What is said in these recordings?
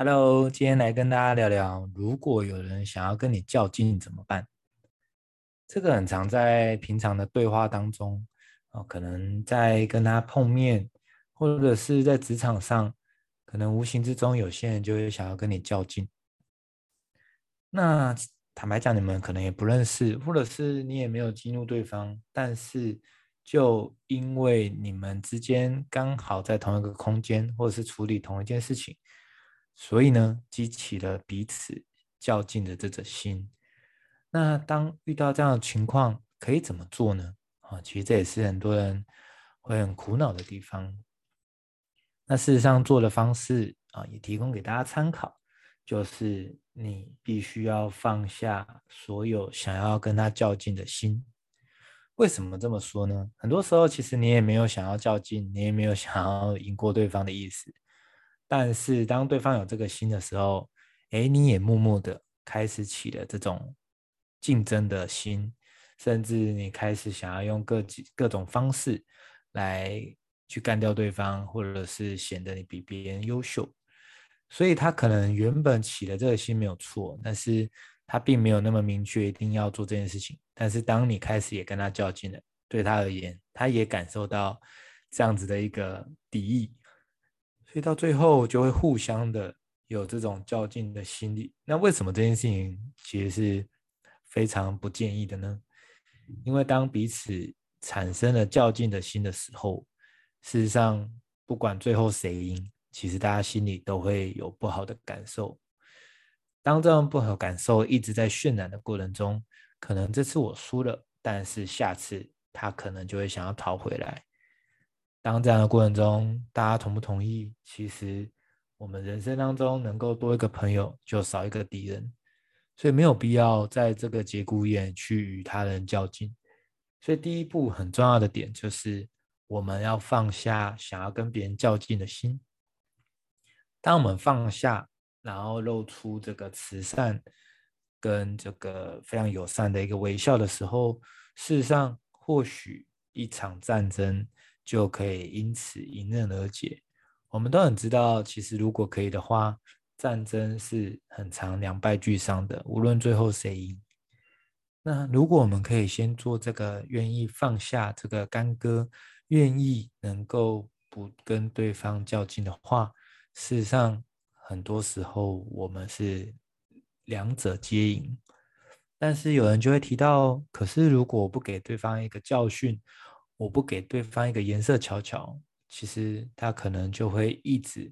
Hello，今天来跟大家聊聊，如果有人想要跟你较劲怎么办？这个很常在平常的对话当中，哦，可能在跟他碰面，或者是在职场上，可能无形之中有些人就会想要跟你较劲。那坦白讲，你们可能也不认识，或者是你也没有激怒对方，但是就因为你们之间刚好在同一个空间，或者是处理同一件事情。所以呢，激起了彼此较劲的这个心。那当遇到这样的情况，可以怎么做呢？啊，其实这也是很多人会很苦恼的地方。那事实上做的方式啊，也提供给大家参考，就是你必须要放下所有想要跟他较劲的心。为什么这么说呢？很多时候，其实你也没有想要较劲，你也没有想要赢过对方的意思。但是当对方有这个心的时候，哎，你也默默的开始起了这种竞争的心，甚至你开始想要用各几各种方式来去干掉对方，或者是显得你比别人优秀。所以他可能原本起了这个心没有错，但是他并没有那么明确一定要做这件事情。但是当你开始也跟他较劲了，对他而言，他也感受到这样子的一个敌意。所以到最后就会互相的有这种较劲的心理。那为什么这件事情其实是非常不建议的呢？因为当彼此产生了较劲的心的时候，事实上不管最后谁赢，其实大家心里都会有不好的感受。当这样不好感受一直在渲染的过程中，可能这次我输了，但是下次他可能就会想要讨回来。当这样的过程中，大家同不同意？其实我们人生当中能够多一个朋友，就少一个敌人，所以没有必要在这个节骨眼去与他人较劲。所以第一步很重要的点就是，我们要放下想要跟别人较劲的心。当我们放下，然后露出这个慈善跟这个非常友善的一个微笑的时候，事实上或许一场战争。就可以因此迎刃而解。我们都很知道，其实如果可以的话，战争是很常两败俱伤的，无论最后谁赢。那如果我们可以先做这个，愿意放下这个干戈，愿意能够不跟对方较劲的话，事实上很多时候我们是两者皆赢。但是有人就会提到，可是如果不给对方一个教训，我不给对方一个颜色瞧瞧，其实他可能就会一直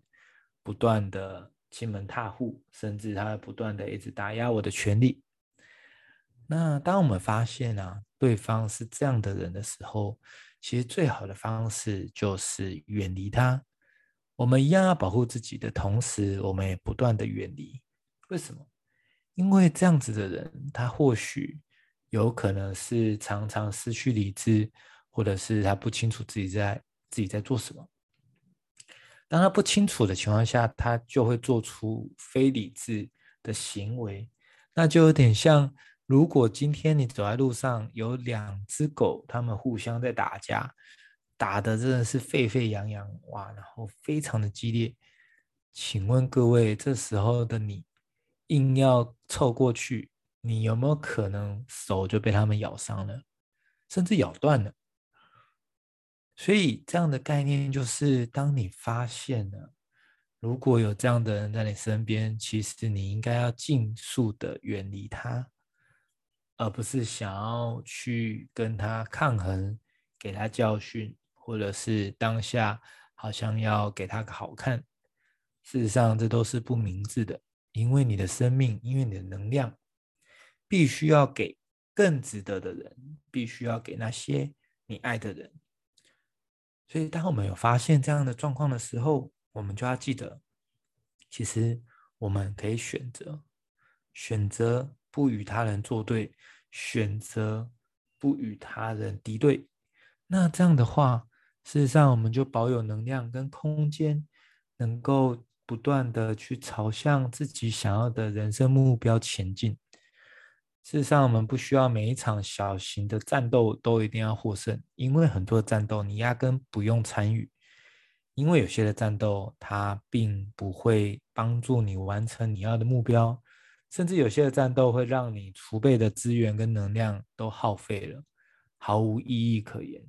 不断的欺门踏户，甚至他不断的一直打压我的权利。那当我们发现啊，对方是这样的人的时候，其实最好的方式就是远离他。我们一样要保护自己的同时，我们也不断的远离。为什么？因为这样子的人，他或许有可能是常常失去理智。或者是他不清楚自己在自己在做什么。当他不清楚的情况下，他就会做出非理智的行为。那就有点像，如果今天你走在路上，有两只狗，它们互相在打架，打得真的是沸沸扬扬，哇，然后非常的激烈。请问各位，这时候的你硬要凑过去，你有没有可能手就被它们咬伤了，甚至咬断了？所以这样的概念就是，当你发现了如果有这样的人在你身边，其实你应该要尽速的远离他，而不是想要去跟他抗衡，给他教训，或者是当下好像要给他个好看。事实上，这都是不明智的，因为你的生命，因为你的能量，必须要给更值得的人，必须要给那些你爱的人。所以，当我们有发现这样的状况的时候，我们就要记得，其实我们可以选择，选择不与他人作对，选择不与他人敌对。那这样的话，事实上我们就保有能量跟空间，能够不断的去朝向自己想要的人生目标前进。事实上，我们不需要每一场小型的战斗都一定要获胜，因为很多战斗你压根不用参与，因为有些的战斗，它并不会帮助你完成你要的目标，甚至有些的战斗会让你储备的资源跟能量都耗费了，毫无意义可言。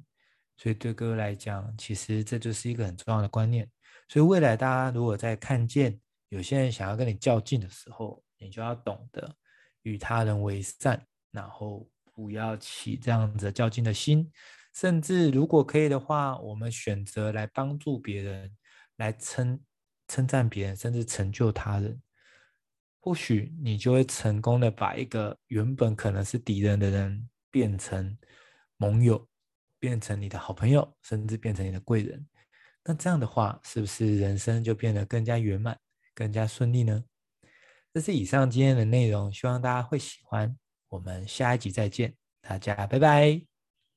所以对各位来讲，其实这就是一个很重要的观念。所以未来大家如果在看见有些人想要跟你较劲的时候，你就要懂得与他人为善，然后不要起这样子较劲的心。甚至如果可以的话，我们选择来帮助别人，来称称赞别人，甚至成就他人，或许你就会成功的把一个原本可能是敌人的人变成盟友，变成你的好朋友，甚至变成你的贵人。那这样的话，是不是人生就变得更加圆满、更加顺利呢？这是以上今天的内容，希望大家会喜欢。我们下一集再见，大家拜拜。